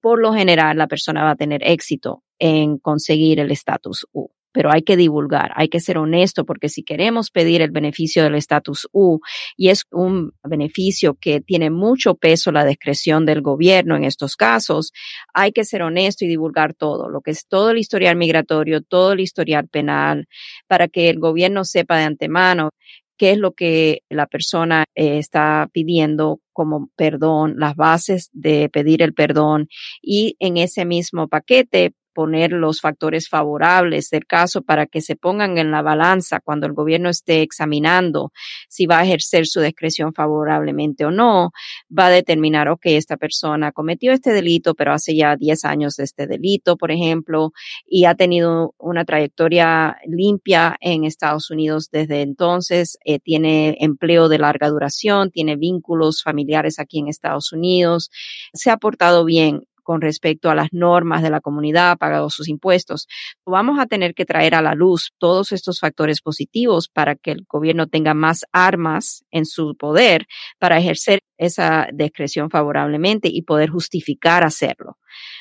por lo general la persona va a tener éxito en conseguir el estatus U. Pero hay que divulgar, hay que ser honesto, porque si queremos pedir el beneficio del estatus U, y es un beneficio que tiene mucho peso la discreción del gobierno en estos casos, hay que ser honesto y divulgar todo, lo que es todo el historial migratorio, todo el historial penal, para que el gobierno sepa de antemano qué es lo que la persona eh, está pidiendo como perdón, las bases de pedir el perdón y en ese mismo paquete poner los factores favorables del caso para que se pongan en la balanza cuando el gobierno esté examinando si va a ejercer su discreción favorablemente o no, va a determinar, ok, esta persona cometió este delito, pero hace ya 10 años de este delito, por ejemplo, y ha tenido una trayectoria limpia en Estados Unidos desde entonces, eh, tiene empleo de larga duración, tiene vínculos familiares aquí en Estados Unidos, se ha portado bien con respecto a las normas de la comunidad, ha pagado sus impuestos. Vamos a tener que traer a la luz todos estos factores positivos para que el gobierno tenga más armas en su poder para ejercer esa discreción favorablemente y poder justificar hacerlo.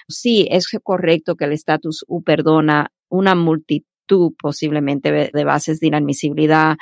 Sí, es correcto que el estatus U perdona una multitud posiblemente de bases de inadmisibilidad,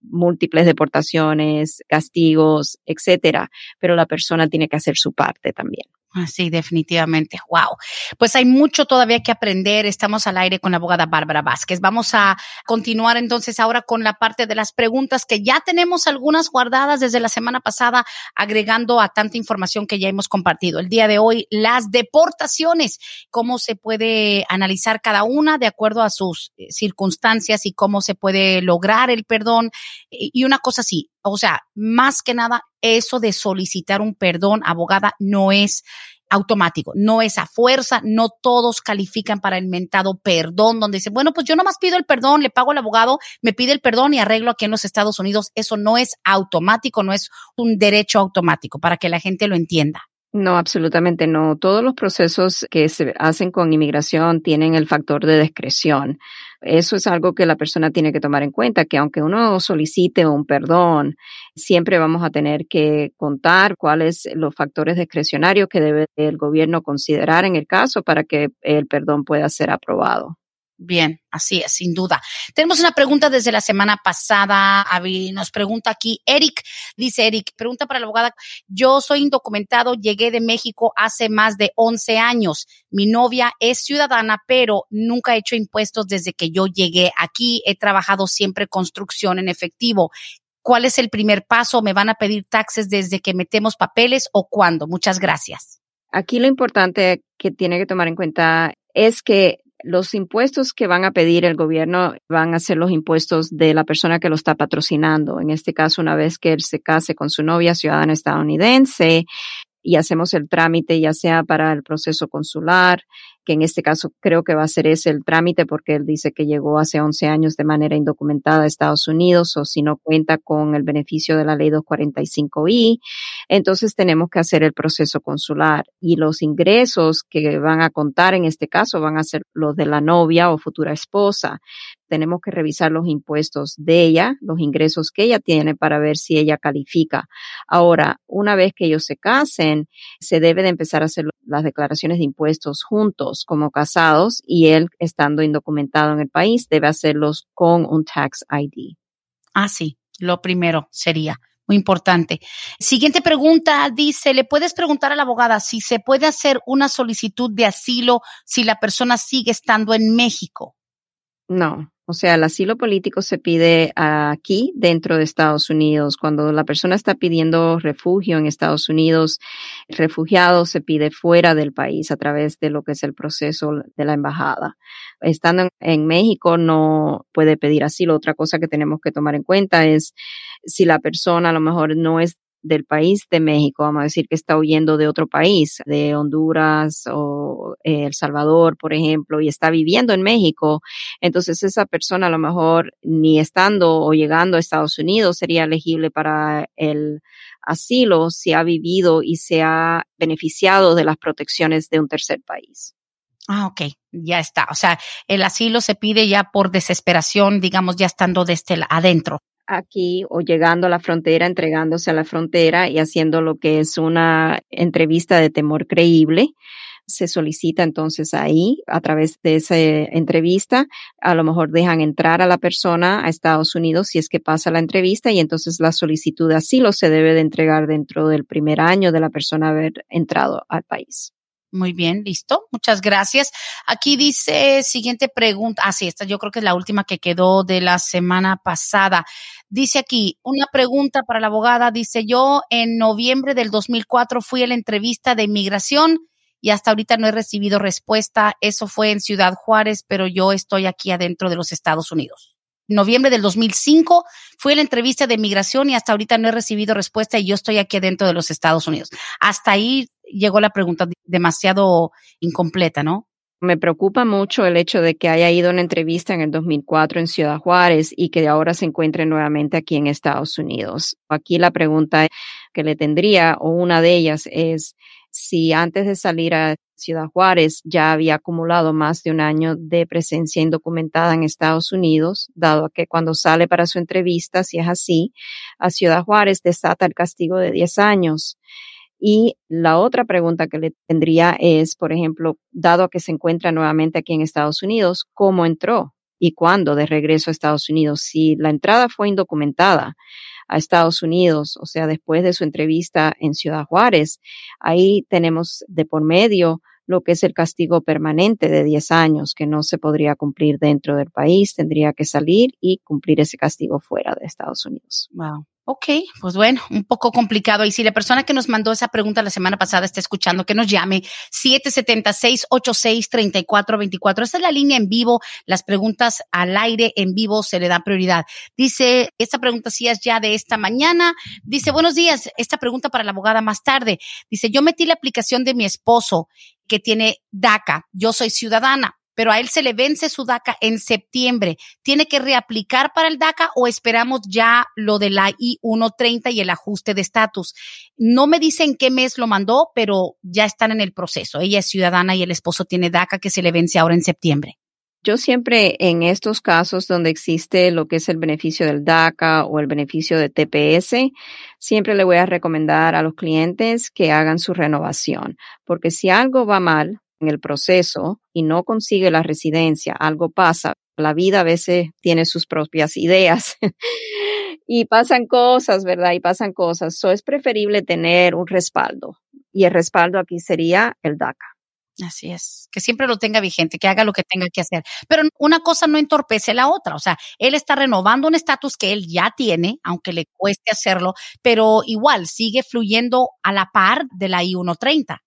múltiples deportaciones, castigos, etcétera, pero la persona tiene que hacer su parte también. Ah, sí, definitivamente. Wow. Pues hay mucho todavía que aprender. Estamos al aire con la abogada Bárbara Vázquez. Vamos a continuar entonces ahora con la parte de las preguntas que ya tenemos algunas guardadas desde la semana pasada, agregando a tanta información que ya hemos compartido. El día de hoy, las deportaciones, cómo se puede analizar cada una de acuerdo a sus eh, circunstancias y cómo se puede lograr el perdón. Y una cosa así, o sea, más que nada, eso de solicitar un perdón, abogada, no es automático, no es a fuerza, no todos califican para el mentado perdón, donde dicen, bueno, pues yo nomás pido el perdón, le pago al abogado, me pide el perdón y arreglo aquí en los Estados Unidos. Eso no es automático, no es un derecho automático, para que la gente lo entienda. No, absolutamente no. Todos los procesos que se hacen con inmigración tienen el factor de discreción. Eso es algo que la persona tiene que tomar en cuenta, que aunque uno solicite un perdón, siempre vamos a tener que contar cuáles los factores discrecionarios que debe el gobierno considerar en el caso para que el perdón pueda ser aprobado. Bien, así es, sin duda. Tenemos una pregunta desde la semana pasada. Nos pregunta aquí Eric, dice Eric, pregunta para la abogada. Yo soy indocumentado, llegué de México hace más de 11 años. Mi novia es ciudadana, pero nunca he hecho impuestos desde que yo llegué aquí. He trabajado siempre construcción en efectivo. ¿Cuál es el primer paso? ¿Me van a pedir taxes desde que metemos papeles o cuándo? Muchas gracias. Aquí lo importante que tiene que tomar en cuenta es que los impuestos que van a pedir el gobierno van a ser los impuestos de la persona que lo está patrocinando. En este caso, una vez que él se case con su novia ciudadana estadounidense y hacemos el trámite, ya sea para el proceso consular, que en este caso creo que va a ser ese el trámite porque él dice que llegó hace 11 años de manera indocumentada a Estados Unidos o si no cuenta con el beneficio de la ley 245i, entonces tenemos que hacer el proceso consular y los ingresos que van a contar en este caso van a ser los de la novia o futura esposa. Tenemos que revisar los impuestos de ella, los ingresos que ella tiene para ver si ella califica. Ahora, una vez que ellos se casen, se debe de empezar a hacer las declaraciones de impuestos juntos como casados y él estando indocumentado en el país debe hacerlos con un tax ID. Ah, sí, lo primero sería. Muy importante. Siguiente pregunta dice, ¿le puedes preguntar a la abogada si se puede hacer una solicitud de asilo si la persona sigue estando en México? No, o sea, el asilo político se pide aquí dentro de Estados Unidos. Cuando la persona está pidiendo refugio en Estados Unidos, refugiado se pide fuera del país a través de lo que es el proceso de la embajada. Estando en México no puede pedir asilo. Otra cosa que tenemos que tomar en cuenta es si la persona a lo mejor no es del país de México, vamos a decir que está huyendo de otro país, de Honduras o El Salvador, por ejemplo, y está viviendo en México, entonces esa persona a lo mejor ni estando o llegando a Estados Unidos sería elegible para el asilo si ha vivido y se ha beneficiado de las protecciones de un tercer país. Ah, ok, ya está. O sea, el asilo se pide ya por desesperación, digamos, ya estando desde adentro aquí o llegando a la frontera, entregándose a la frontera y haciendo lo que es una entrevista de temor creíble. Se solicita entonces ahí, a través de esa entrevista, a lo mejor dejan entrar a la persona a Estados Unidos si es que pasa la entrevista y entonces la solicitud de asilo se debe de entregar dentro del primer año de la persona haber entrado al país. Muy bien, listo. Muchas gracias. Aquí dice, siguiente pregunta. Ah, sí, esta yo creo que es la última que quedó de la semana pasada. Dice aquí, una pregunta para la abogada. Dice, yo en noviembre del 2004 fui a la entrevista de inmigración y hasta ahorita no he recibido respuesta. Eso fue en Ciudad Juárez, pero yo estoy aquí adentro de los Estados Unidos. Noviembre del 2005 fui a la entrevista de inmigración y hasta ahorita no he recibido respuesta y yo estoy aquí adentro de los Estados Unidos. Hasta ahí llegó la pregunta demasiado incompleta, ¿no? Me preocupa mucho el hecho de que haya ido a una entrevista en el 2004 en Ciudad Juárez y que ahora se encuentre nuevamente aquí en Estados Unidos. Aquí la pregunta que le tendría, o una de ellas, es si antes de salir a Ciudad Juárez ya había acumulado más de un año de presencia indocumentada en Estados Unidos, dado que cuando sale para su entrevista, si es así, a Ciudad Juárez desata el castigo de 10 años. Y la otra pregunta que le tendría es, por ejemplo, dado que se encuentra nuevamente aquí en Estados Unidos, ¿cómo entró y cuándo de regreso a Estados Unidos? Si la entrada fue indocumentada a Estados Unidos, o sea, después de su entrevista en Ciudad Juárez, ahí tenemos de por medio lo que es el castigo permanente de 10 años, que no se podría cumplir dentro del país, tendría que salir y cumplir ese castigo fuera de Estados Unidos. Wow. Ok, pues bueno, un poco complicado. Y si la persona que nos mandó esa pregunta la semana pasada está escuchando, que nos llame 776-86-3424. Esta es la línea en vivo. Las preguntas al aire en vivo se le da prioridad. Dice, esta pregunta sí es ya de esta mañana. Dice, buenos días. Esta pregunta para la abogada más tarde. Dice, yo metí la aplicación de mi esposo que tiene DACA. Yo soy ciudadana pero a él se le vence su DACA en septiembre. ¿Tiene que reaplicar para el DACA o esperamos ya lo de la I-130 y el ajuste de estatus? No me dicen qué mes lo mandó, pero ya están en el proceso. Ella es ciudadana y el esposo tiene DACA que se le vence ahora en septiembre. Yo siempre en estos casos donde existe lo que es el beneficio del DACA o el beneficio de TPS, siempre le voy a recomendar a los clientes que hagan su renovación, porque si algo va mal en el proceso y no consigue la residencia, algo pasa. La vida a veces tiene sus propias ideas (laughs) y pasan cosas, ¿verdad? Y pasan cosas. So es preferible tener un respaldo y el respaldo aquí sería el DACA. Así es, que siempre lo tenga vigente, que haga lo que tenga que hacer. Pero una cosa no entorpece la otra, o sea, él está renovando un estatus que él ya tiene, aunque le cueste hacerlo, pero igual sigue fluyendo a la par de la I-130.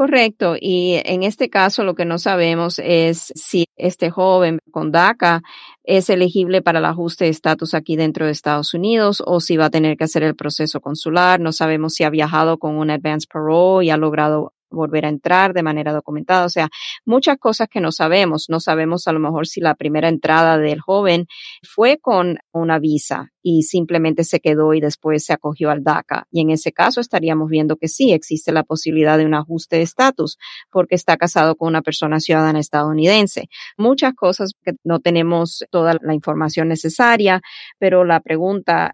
Correcto, y en este caso lo que no sabemos es si este joven con DACA es elegible para el ajuste de estatus aquí dentro de Estados Unidos o si va a tener que hacer el proceso consular. No sabemos si ha viajado con un advance parole y ha logrado volver a entrar de manera documentada. O sea, muchas cosas que no sabemos. No sabemos a lo mejor si la primera entrada del joven fue con una visa y simplemente se quedó y después se acogió al DACA. Y en ese caso estaríamos viendo que sí existe la posibilidad de un ajuste de estatus porque está casado con una persona ciudadana estadounidense. Muchas cosas que no tenemos toda la información necesaria, pero la pregunta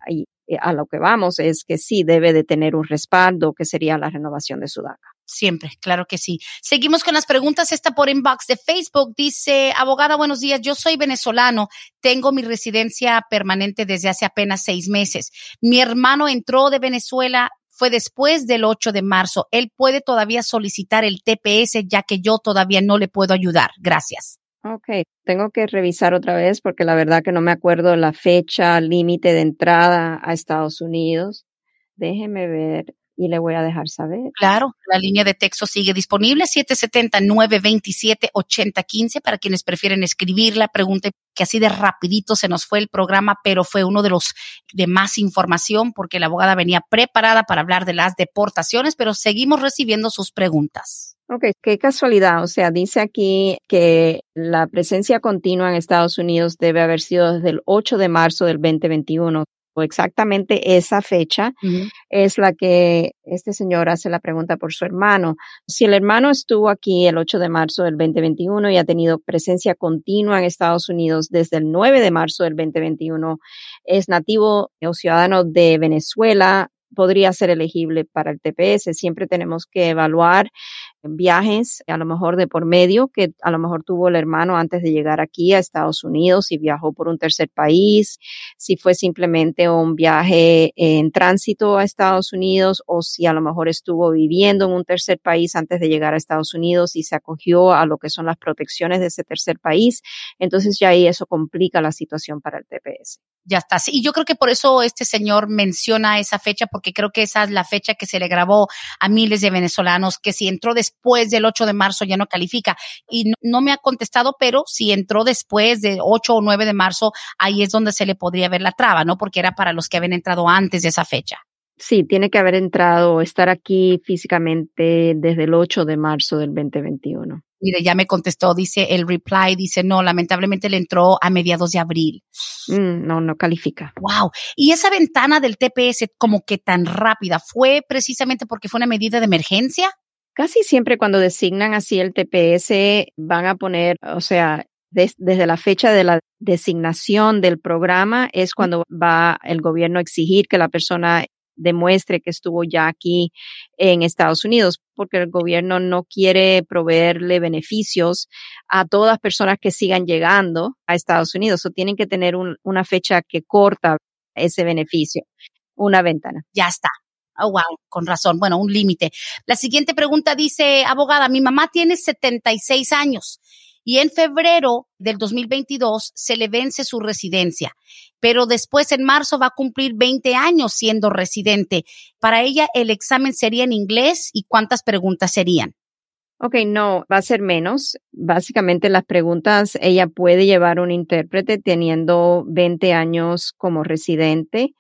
a lo que vamos es que sí debe de tener un respaldo que sería la renovación de su DACA. Siempre, claro que sí. Seguimos con las preguntas. Esta por inbox de Facebook dice, abogada, buenos días. Yo soy venezolano. Tengo mi residencia permanente desde hace apenas seis meses. Mi hermano entró de Venezuela. Fue después del 8 de marzo. Él puede todavía solicitar el TPS ya que yo todavía no le puedo ayudar. Gracias. Ok, tengo que revisar otra vez porque la verdad que no me acuerdo la fecha límite de entrada a Estados Unidos. Déjeme ver y le voy a dejar saber. Claro, la línea de texto sigue disponible, 770-927-8015 para quienes prefieren escribirla. Pregunte que así de rapidito se nos fue el programa, pero fue uno de los de más información porque la abogada venía preparada para hablar de las deportaciones, pero seguimos recibiendo sus preguntas. Ok, qué casualidad. O sea, dice aquí que la presencia continua en Estados Unidos debe haber sido desde el 8 de marzo del 2021 exactamente esa fecha es la que este señor hace la pregunta por su hermano. Si el hermano estuvo aquí el 8 de marzo del 2021 y ha tenido presencia continua en Estados Unidos desde el 9 de marzo del 2021, es nativo o ciudadano de Venezuela, podría ser elegible para el TPS. Siempre tenemos que evaluar viajes, a lo mejor de por medio, que a lo mejor tuvo el hermano antes de llegar aquí a Estados Unidos y viajó por un tercer país, si fue simplemente un viaje en tránsito a Estados Unidos o si a lo mejor estuvo viviendo en un tercer país antes de llegar a Estados Unidos y se acogió a lo que son las protecciones de ese tercer país. Entonces ya ahí eso complica la situación para el TPS ya está. Y yo creo que por eso este señor menciona esa fecha, porque creo que esa es la fecha que se le grabó a miles de venezolanos, que si entró después del 8 de marzo ya no califica. Y no, me ha contestado, pero si entró después de 8 o 9 de marzo, ahí es donde se le podría ver la traba, ¿no? Porque era para los que habían entrado antes de esa fecha. Sí, tiene que haber entrado, estar aquí físicamente desde el 8 de marzo del 2021. Mire, ya me contestó, dice el reply, dice, no, lamentablemente le entró a mediados de abril. Mm, no, no califica. Wow. Y esa ventana del TPS como que tan rápida, ¿fue precisamente porque fue una medida de emergencia? Casi siempre cuando designan así el TPS van a poner, o sea, desde la fecha de la designación del programa es cuando va el gobierno a exigir que la persona demuestre que estuvo ya aquí en Estados Unidos, porque el gobierno no quiere proveerle beneficios a todas personas que sigan llegando a Estados Unidos o tienen que tener una fecha que corta ese beneficio, una ventana. Ya está. Oh, wow, con razón. Bueno, un límite. La siguiente pregunta dice, abogada, mi mamá tiene 76 años y en febrero del 2022 se le vence su residencia, pero después en marzo va a cumplir 20 años siendo residente. Para ella el examen sería en inglés y cuántas preguntas serían. Ok, no, va a ser menos. Básicamente las preguntas, ella puede llevar un intérprete teniendo 20 años como residente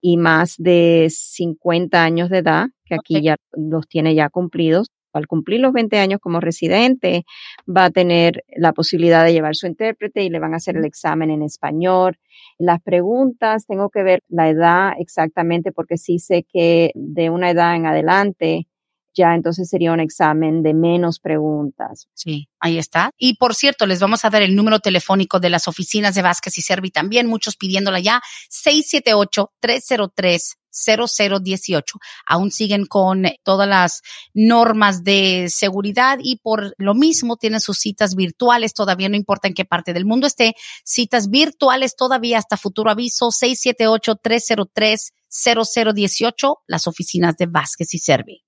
y más de 50 años de edad, que aquí ya los tiene ya cumplidos al cumplir los 20 años como residente, va a tener la posibilidad de llevar su intérprete y le van a hacer el examen en español. Las preguntas, tengo que ver la edad exactamente porque sí sé que de una edad en adelante ya entonces sería un examen de menos preguntas. Sí, ahí está. Y por cierto, les vamos a dar el número telefónico de las oficinas de Vázquez y Servi también, muchos pidiéndola ya, 678-303. 0018. Aún siguen con todas las normas de seguridad y por lo mismo tienen sus citas virtuales, todavía no importa en qué parte del mundo esté, citas virtuales todavía hasta futuro aviso 678-303-0018, las oficinas de Vázquez y Servi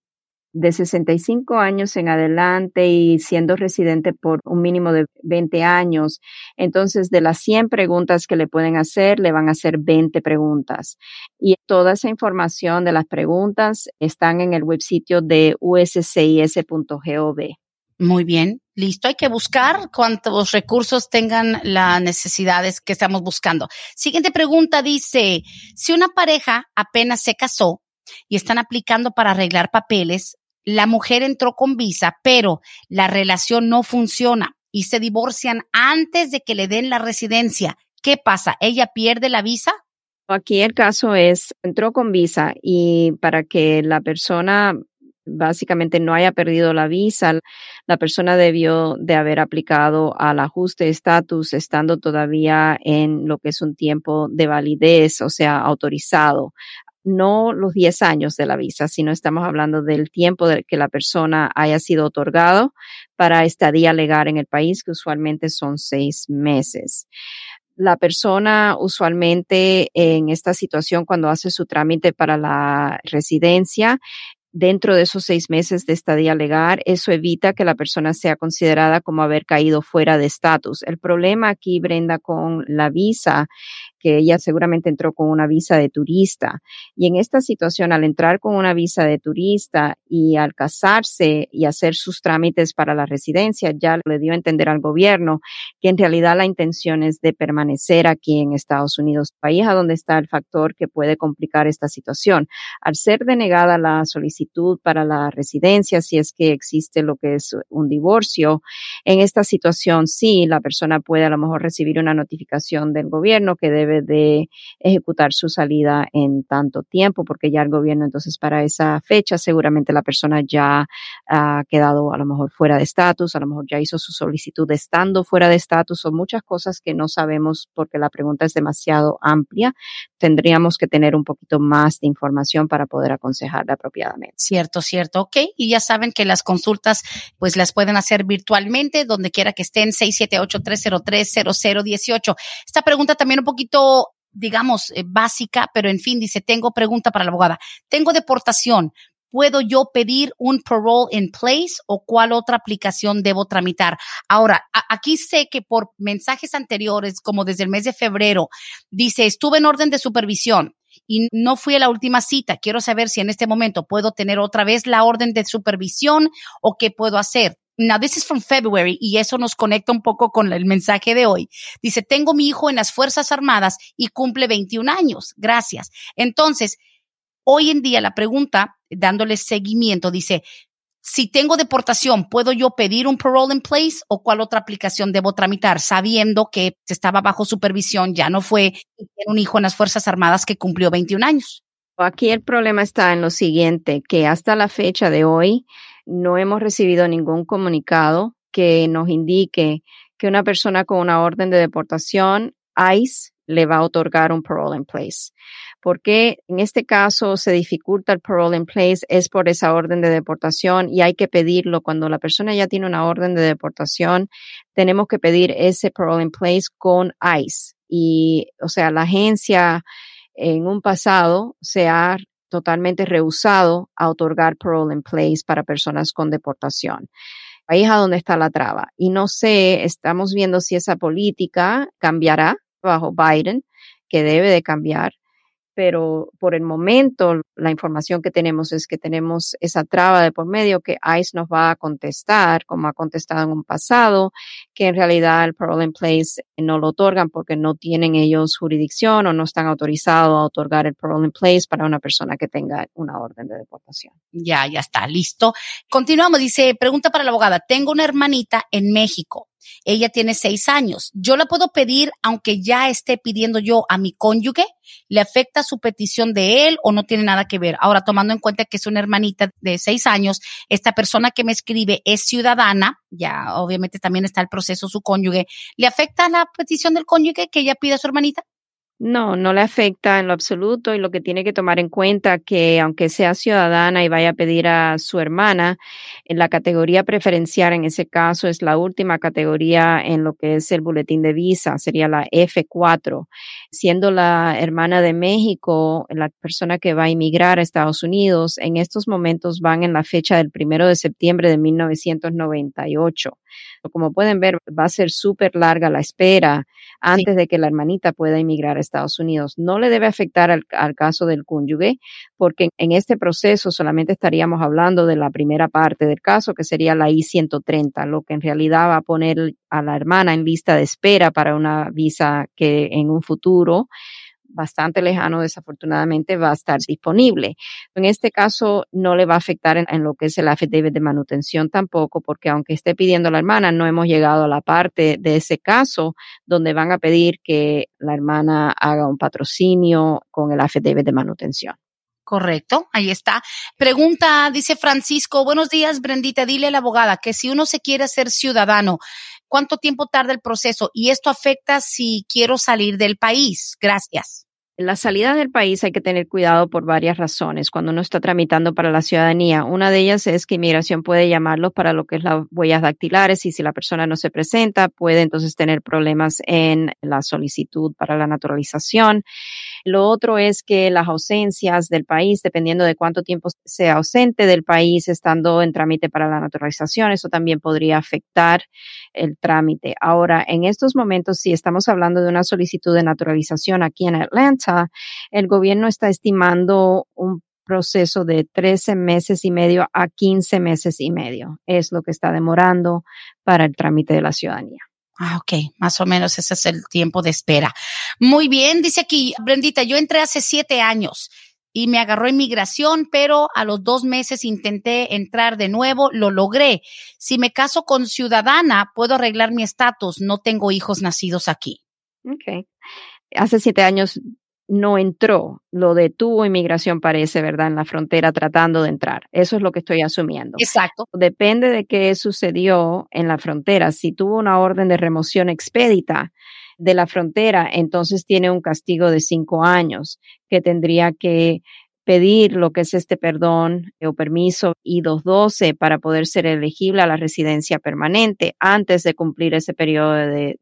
de 65 años en adelante y siendo residente por un mínimo de 20 años. Entonces, de las 100 preguntas que le pueden hacer, le van a hacer 20 preguntas. Y toda esa información de las preguntas están en el web sitio de uscis.gov. Muy bien, listo. Hay que buscar cuántos recursos tengan las necesidades que estamos buscando. Siguiente pregunta dice, si una pareja apenas se casó, y están aplicando para arreglar papeles. La mujer entró con visa, pero la relación no funciona y se divorcian antes de que le den la residencia. ¿Qué pasa? ¿Ella pierde la visa? Aquí el caso es, entró con visa y para que la persona básicamente no haya perdido la visa, la persona debió de haber aplicado al ajuste de estatus estando todavía en lo que es un tiempo de validez, o sea, autorizado no los 10 años de la visa, sino estamos hablando del tiempo de que la persona haya sido otorgado para estadía legal en el país, que usualmente son seis meses. La persona usualmente en esta situación, cuando hace su trámite para la residencia, dentro de esos seis meses de estadía legal, eso evita que la persona sea considerada como haber caído fuera de estatus. El problema aquí, Brenda, con la visa que ella seguramente entró con una visa de turista. Y en esta situación, al entrar con una visa de turista y al casarse y hacer sus trámites para la residencia, ya le dio a entender al gobierno que en realidad la intención es de permanecer aquí en Estados Unidos, país a donde está el factor que puede complicar esta situación. Al ser denegada la solicitud para la residencia, si es que existe lo que es un divorcio, en esta situación sí, la persona puede a lo mejor recibir una notificación del gobierno que debe de ejecutar su salida en tanto tiempo, porque ya el gobierno entonces para esa fecha seguramente la persona ya ha quedado a lo mejor fuera de estatus, a lo mejor ya hizo su solicitud estando fuera de estatus o muchas cosas que no sabemos porque la pregunta es demasiado amplia. Tendríamos que tener un poquito más de información para poder aconsejarle apropiadamente. Cierto, cierto. Ok. Y ya saben que las consultas pues las pueden hacer virtualmente donde quiera que estén 678-303-0018. Esta pregunta también un poquito digamos, eh, básica, pero en fin, dice, tengo pregunta para la abogada. Tengo deportación. ¿Puedo yo pedir un parole in place o cuál otra aplicación debo tramitar? Ahora, aquí sé que por mensajes anteriores, como desde el mes de febrero, dice, estuve en orden de supervisión y no fui a la última cita. Quiero saber si en este momento puedo tener otra vez la orden de supervisión o qué puedo hacer. Now, this is from February y eso nos conecta un poco con el mensaje de hoy. Dice, tengo mi hijo en las Fuerzas Armadas y cumple 21 años. Gracias. Entonces, hoy en día la pregunta, dándole seguimiento, dice, si tengo deportación, ¿puedo yo pedir un parole in place o cuál otra aplicación debo tramitar sabiendo que estaba bajo supervisión, ya no fue un hijo en las Fuerzas Armadas que cumplió 21 años? Aquí el problema está en lo siguiente, que hasta la fecha de hoy, no hemos recibido ningún comunicado que nos indique que una persona con una orden de deportación, ICE, le va a otorgar un parole in place. Porque en este caso se dificulta el parole in place es por esa orden de deportación y hay que pedirlo cuando la persona ya tiene una orden de deportación, tenemos que pedir ese parole in place con ICE. Y, o sea, la agencia en un pasado se ha totalmente rehusado a otorgar parole in place para personas con deportación. Ahí es a donde está la traba. Y no sé, estamos viendo si esa política cambiará bajo Biden, que debe de cambiar, pero por el momento la información que tenemos es que tenemos esa traba de por medio que ICE nos va a contestar, como ha contestado en un pasado, que en realidad el parole in place no lo otorgan porque no tienen ellos jurisdicción o no están autorizados a otorgar el parole in place para una persona que tenga una orden de deportación. Ya, ya está, listo. Continuamos, dice, pregunta para la abogada, tengo una hermanita en México. Ella tiene seis años. ¿Yo la puedo pedir aunque ya esté pidiendo yo a mi cónyuge? ¿Le afecta su petición de él o no tiene nada que ver? Ahora, tomando en cuenta que es una hermanita de seis años, esta persona que me escribe es ciudadana, ya obviamente también está el proceso su cónyuge. ¿Le afecta la petición del cónyuge que ella pida a su hermanita? No, no le afecta en lo absoluto y lo que tiene que tomar en cuenta que aunque sea ciudadana y vaya a pedir a su hermana, en la categoría preferencial en ese caso es la última categoría en lo que es el boletín de visa, sería la F4. Siendo la hermana de México, la persona que va a emigrar a Estados Unidos, en estos momentos van en la fecha del primero de septiembre de 1998. Como pueden ver, va a ser súper larga la espera antes de que la hermanita pueda emigrar a Estados Unidos. No le debe afectar al, caso del cónyuge, porque en este proceso solamente estaríamos hablando de la primera parte del caso, que sería la I-130, lo que en realidad va a poner a la hermana en lista de espera para una visa que en un futuro bastante lejano, desafortunadamente, va a estar disponible. En este caso, no le va a afectar en, lo que es el affidavit de manutención tampoco, porque aunque esté pidiendo la hermana, no hemos llegado a la parte de ese caso donde van a pedir que la hermana haga un patrocinio con el affidavit de manutención. Correcto, ahí está. Pregunta, dice Francisco, buenos días, Brendita, dile a la abogada que si uno se quiere ser ciudadano, ¿cuánto tiempo tarda el proceso? Y esto afecta si quiero salir del país. Gracias. La salida del país hay que tener cuidado por varias razones cuando uno está tramitando para la ciudadanía. Una de ellas es que inmigración puede llamarlos para lo que es las huellas dactilares y si la persona no se presenta puede entonces tener problemas en la solicitud para la naturalización. Lo otro es que las ausencias del país, dependiendo de cuánto tiempo sea ausente del país, estando en trámite para la naturalización, eso también podría afectar el trámite. Ahora, en estos momentos, si estamos hablando de una solicitud de naturalización aquí en Atlanta, el gobierno está estimando un proceso de 13 meses y medio a 15 meses y medio. Es lo que está demorando para el trámite de la ciudadanía. Ah, ok, más o menos ese es el tiempo de espera. Muy bien, dice aquí, Brendita, yo entré hace siete años y me agarró inmigración, pero a los dos meses intenté entrar de nuevo, lo logré. Si me caso con ciudadana, puedo arreglar mi estatus, no tengo hijos nacidos aquí. Ok. Hace siete años no entró, lo detuvo inmigración parece, ¿verdad? En la frontera tratando de entrar. Eso es lo que estoy asumiendo. Exacto. Depende de qué sucedió en la frontera. Si tuvo una orden de remoción expedita de la frontera, entonces tiene un castigo de cinco años que tendría que pedir lo que es este perdón o permiso I-212 para poder ser elegible a la residencia permanente antes de cumplir ese periodo de,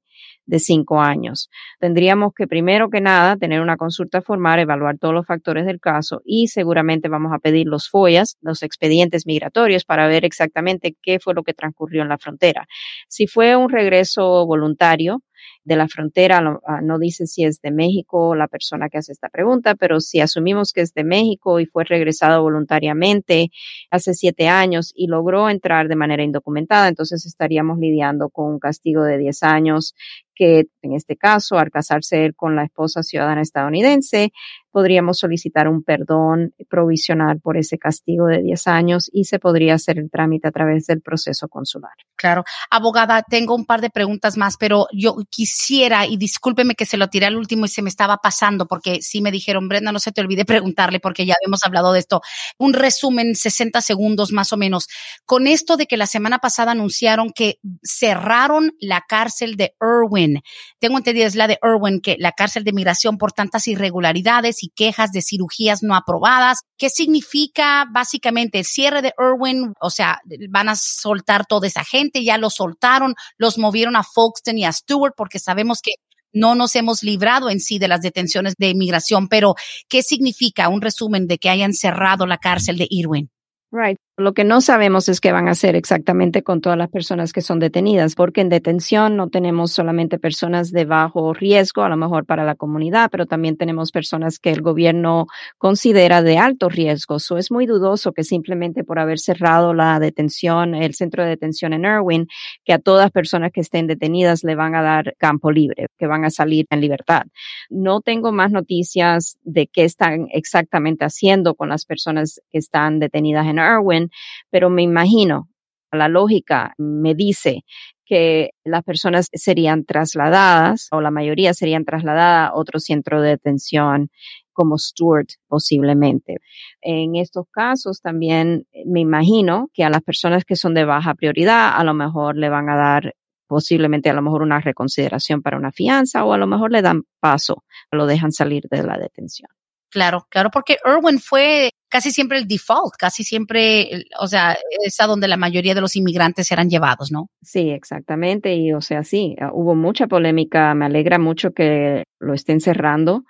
de cinco años. Tendríamos que, primero que nada, tener una consulta formal, evaluar todos los factores del caso y seguramente vamos a pedir los FOIAs, los expedientes migratorios, para ver exactamente qué fue lo que transcurrió en la frontera. Si fue un regreso voluntario, de la frontera, ah, no, dice si es de México la persona que hace esta pregunta, pero si asumimos que es de México y fue regresado voluntariamente hace siete años y logró entrar de manera indocumentada, entonces estaríamos lidiando con un castigo de diez años que en este caso, al casarse con la esposa ciudadana estadounidense, podríamos solicitar un perdón provisional por ese castigo de 10 años y se podría hacer el trámite a través del proceso consular. Claro. Abogada, tengo un par de preguntas más, pero yo quisiera, y discúlpeme que se lo tiré al último y se me estaba pasando, porque sí me dijeron, Brenda, no se te olvide preguntarle, porque ya habíamos hablado de esto. Un resumen, 60 segundos más o menos. Con esto de que la semana pasada anunciaron que cerraron la cárcel de Irwin. Tengo entendido, es la de Irwin, que la cárcel de migración por tantas irregularidades quejas de cirugías no aprobadas. ¿Qué significa básicamente el cierre de Irwin? O sea, van a soltar toda esa gente, ya lo soltaron, los movieron a Folkestone y a Stewart porque sabemos que no nos hemos librado en sí de las detenciones de inmigración, pero ¿qué significa un resumen de que hayan cerrado la cárcel de Irwin? Right. Lo que no sabemos es qué van a hacer exactamente con todas las personas que son detenidas, porque en detención no tenemos solamente personas de bajo riesgo, a lo mejor para la comunidad, pero también tenemos personas que el gobierno considera de alto riesgo. So es muy dudoso que simplemente por haber cerrado la detención, el centro de detención en Irwin, que a todas personas que estén detenidas le van a dar campo libre, que van a salir en libertad. No tengo más noticias de qué están exactamente haciendo con las personas que están detenidas en Irwin pero me imagino, la lógica me dice que las personas serían trasladadas o la mayoría serían trasladadas a otro centro de detención como Stuart posiblemente. En estos casos también me imagino que a las personas que son de baja prioridad a lo mejor le van a dar posiblemente a lo mejor una reconsideración para una fianza o a lo mejor le dan paso, lo dejan salir de la detención. Claro, claro, porque Irwin fue casi siempre el default, casi siempre, o sea, es a donde la mayoría de los inmigrantes eran llevados, ¿no? Sí, exactamente. Y o sea, sí, ah, hubo mucha polémica. Me alegra mucho que lo estén cerrando.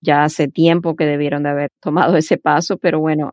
Ya hace tiempo que debieron de haber (laughs) tomado ese paso, pero bueno,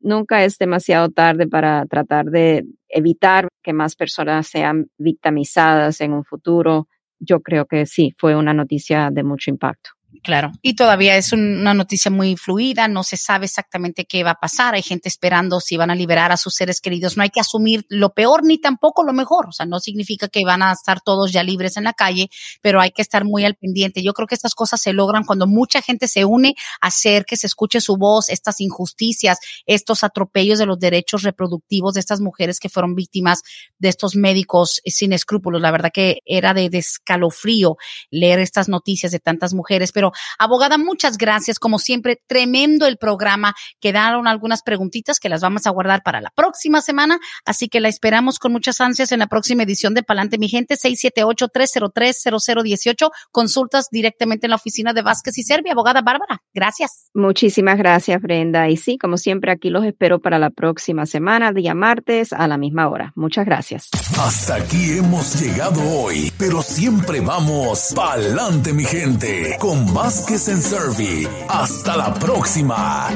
nunca es demasiado tarde para tratar de evitar que más personas sean victimizadas en un futuro. Yo creo que sí, fue una noticia de mucho impacto. Claro. Y todavía es una noticia muy fluida, no se sabe exactamente qué va a pasar. Hay gente esperando si van a liberar a sus seres queridos. No hay que asumir lo peor ni tampoco lo mejor. O sea, no significa que van a estar todos ya libres en la calle, pero hay que estar muy al pendiente. Yo creo que estas cosas se logran cuando mucha gente se une a hacer que se escuche su voz, estas injusticias, estos atropellos de los derechos reproductivos de estas mujeres que fueron víctimas de estos médicos sin escrúpulos. La verdad que era de, de escalofrío leer estas noticias de tantas mujeres pero abogada, muchas gracias. Como siempre, tremendo el programa. Quedaron algunas preguntitas que las vamos a guardar para la próxima semana, así que la esperamos con muchas ansias en la próxima edición de Palante, mi gente, 678-303-0018. Consultas directamente en la oficina de Vázquez y Serbia. Abogada Bárbara, gracias. Muchísimas gracias, Brenda. Y sí, como siempre, aquí los espero para la próxima semana, día martes, a la misma hora. Muchas gracias. Hasta aquí hemos llegado hoy, pero siempre vamos pa'lante, mi gente, con Vázquez en Servi. Hasta la próxima.